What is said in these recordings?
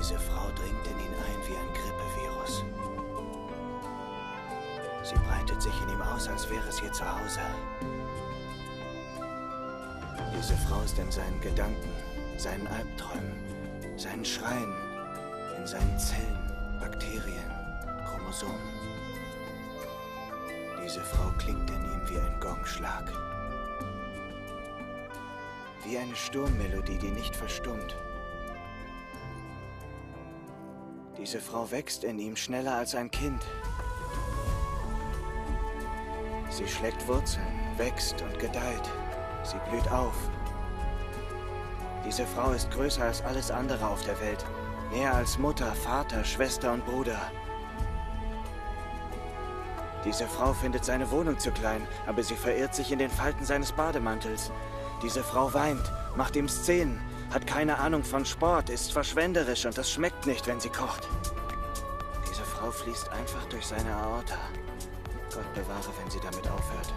Diese Frau dringt in ihn ein wie ein Grippevirus. Sie breitet sich in ihm aus, als wäre es ihr Zuhause. Diese Frau ist in seinen Gedanken, seinen Albträumen, seinen Schreien, in seinen Zellen, Bakterien, Chromosomen. Diese Frau klingt in ihm wie ein Gongschlag. Wie eine Sturmmelodie, die nicht verstummt. Diese Frau wächst in ihm schneller als ein Kind. Sie schlägt Wurzeln, wächst und gedeiht. Sie blüht auf. Diese Frau ist größer als alles andere auf der Welt. Mehr als Mutter, Vater, Schwester und Bruder. Diese Frau findet seine Wohnung zu klein, aber sie verirrt sich in den Falten seines Bademantels. Diese Frau weint, macht ihm Szenen, hat keine Ahnung von Sport, ist verschwenderisch und das schmeckt nicht, wenn sie kocht. Diese Frau fließt einfach durch seine Aorta. Gott bewahre, wenn sie damit aufhört.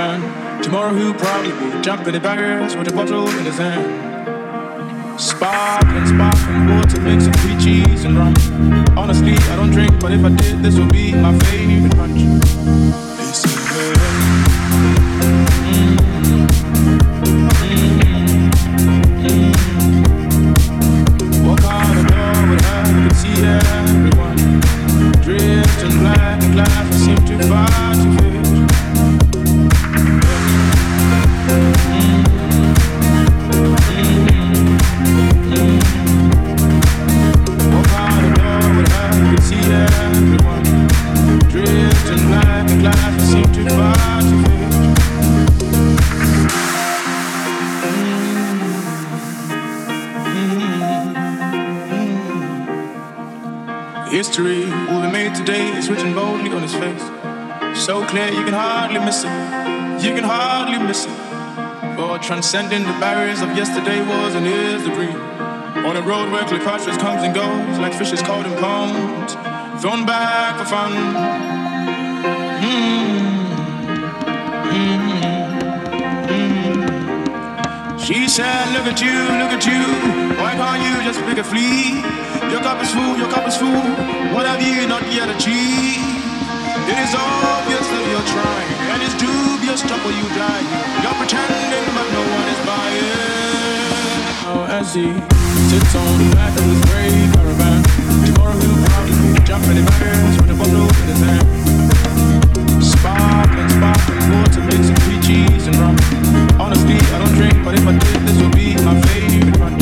find tomorrow who probably will jump in the baggers with a bottle in his hand. Sparkling, sparkling water mix and free cheese and rum. Honestly, I don't drink, but if I did, this would be my favorite punch. Transcending the barriers of yesterday was and is the dream. On a road where Cleopatra comes and goes like fishes caught in ponds, thrown back for fun. Mm-hmm. Mm-hmm. She said, Look at you, look at you. Why can't you just pick a flea? Your cup is full, your cup is full. What have you not yet achieved? It is obvious that you're trying, and it's dubious trouble you die. You're pretending, but no one is buying. Oh, as he sits on the back of his gray caravan, tomorrow he'll probably jump in the barriers with a bottle in his hand. Sparkling, sparkling water mixing sweet cheese and rum. Honestly, I don't drink, but if I did, this would be my favorite punch.